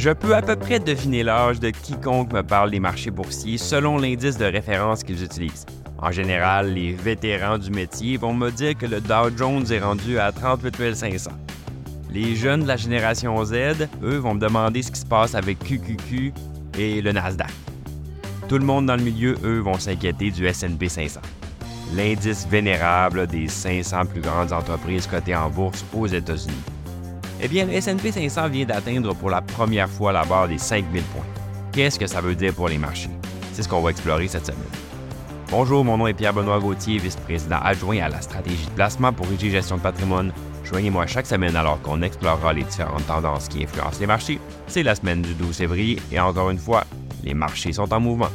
Je peux à peu près deviner l'âge de quiconque me parle des marchés boursiers selon l'indice de référence qu'ils utilisent. En général, les vétérans du métier vont me dire que le Dow Jones est rendu à 38 500. Les jeunes de la génération Z, eux, vont me demander ce qui se passe avec QQQ et le Nasdaq. Tout le monde dans le milieu, eux, vont s'inquiéter du SP 500, l'indice vénérable des 500 plus grandes entreprises cotées en bourse aux États-Unis. Eh bien, le S&P 500 vient d'atteindre pour la première fois la barre des 5000 points. Qu'est-ce que ça veut dire pour les marchés? C'est ce qu'on va explorer cette semaine. Bonjour, mon nom est Pierre-Benoît Gauthier, vice-président adjoint à la stratégie de placement pour IG Gestion de patrimoine. Joignez-moi chaque semaine alors qu'on explorera les différentes tendances qui influencent les marchés. C'est la semaine du 12 février et encore une fois, les marchés sont en mouvement.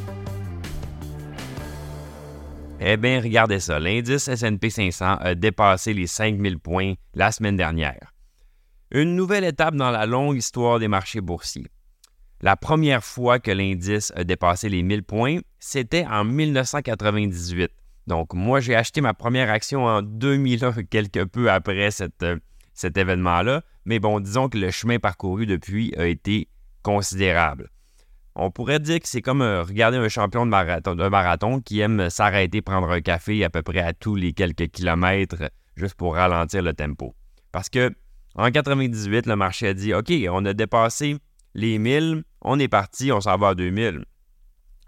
Eh bien, regardez ça, l'indice S&P 500 a dépassé les 5000 points la semaine dernière. Une nouvelle étape dans la longue histoire des marchés boursiers. La première fois que l'indice a dépassé les 1000 points, c'était en 1998. Donc, moi, j'ai acheté ma première action en 2001, quelque peu après euh, cet événement-là. Mais bon, disons que le chemin parcouru depuis a été considérable. On pourrait dire que c'est comme euh, regarder un champion de de marathon qui aime s'arrêter prendre un café à peu près à tous les quelques kilomètres juste pour ralentir le tempo. Parce que en 98, le marché a dit OK, on a dépassé les 1000, on est parti, on s'en va à 2000.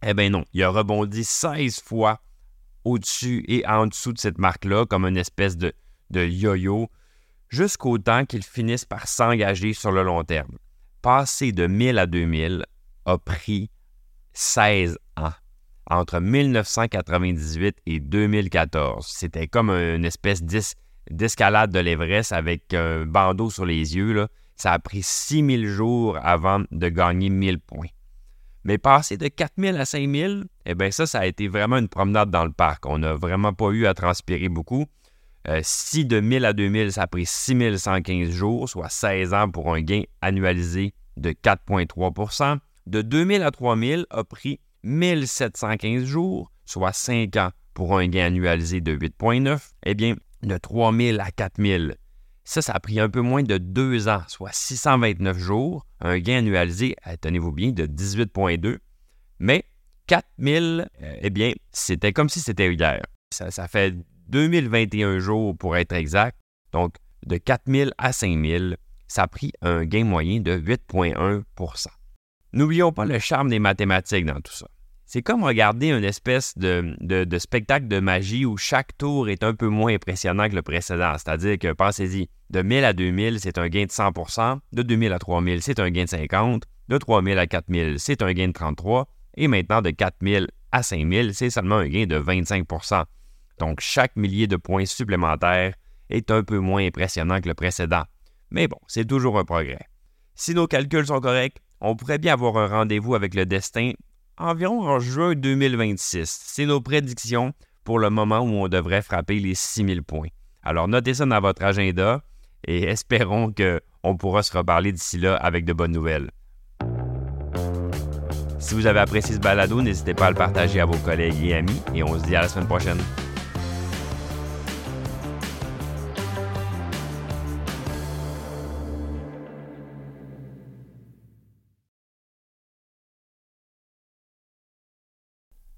Eh bien non, il a rebondi 16 fois au-dessus et en dessous de cette marque-là, comme une espèce de, yo-yo, jusqu'au temps qu'il finisse par s'engager sur le long terme. Passer de 1000 à 2000 a pris 16 ans. Entre 1998 et 2014. C'était comme une espèce de d'escalade de l'Everest avec un bandeau sur les yeux, ça a pris 6000 jours avant de gagner 1000 points. Mais passer de 4000 à 5000, eh bien ça, ça a été vraiment une promenade dans le parc. On n'a vraiment pas eu à transpirer beaucoup. Euh, si de 1000 à 2000, ça a pris 6115 jours, soit 16 ans pour un gain annualisé de 4,3% De 2000 à 3000 a pris 1715 jours, soit 5 ans pour un gain annualisé de 8,9 Eh bien, de 3000 à 4000. Ça, ça a pris un peu moins de deux ans, soit 629 jours, un gain annualisé, euh, tenez-vous bien, de 18,2. Mais 4000, euh, eh bien, c'était comme si c'était hier. Ça, ça fait 2021 jours pour être exact. Donc, de 4000 à 5000, ça a pris un gain moyen de 8,1% N'oublions pas le charme des mathématiques dans tout ça. C'est comme regarder une espèce de, spectacle de magie où chaque tour est un peu moins impressionnant que le précédent. C'est-à-dire que, pensez-y, de 1000 à 2000, c'est un gain de 100% de 2000 à 3000, c'est un gain de 50 de 3000 à 4000, c'est un gain de 33 et maintenant de 4000 à 5000, c'est seulement un gain de 25% Donc, chaque millier de points supplémentaires est un peu moins impressionnant que le précédent. Mais bon, c'est toujours un progrès. Si nos calculs sont corrects, on pourrait bien avoir un rendez-vous avec le destin environ en juin 2026. C'est nos prédictions pour le moment où on devrait frapper les 6000 points. Alors notez ça dans votre agenda et espérons qu'on pourra se reparler d'ici là avec de bonnes nouvelles. Si vous avez apprécié ce balado, n'hésitez pas à le partager à vos collègues et amis et on se dit à la semaine prochaine.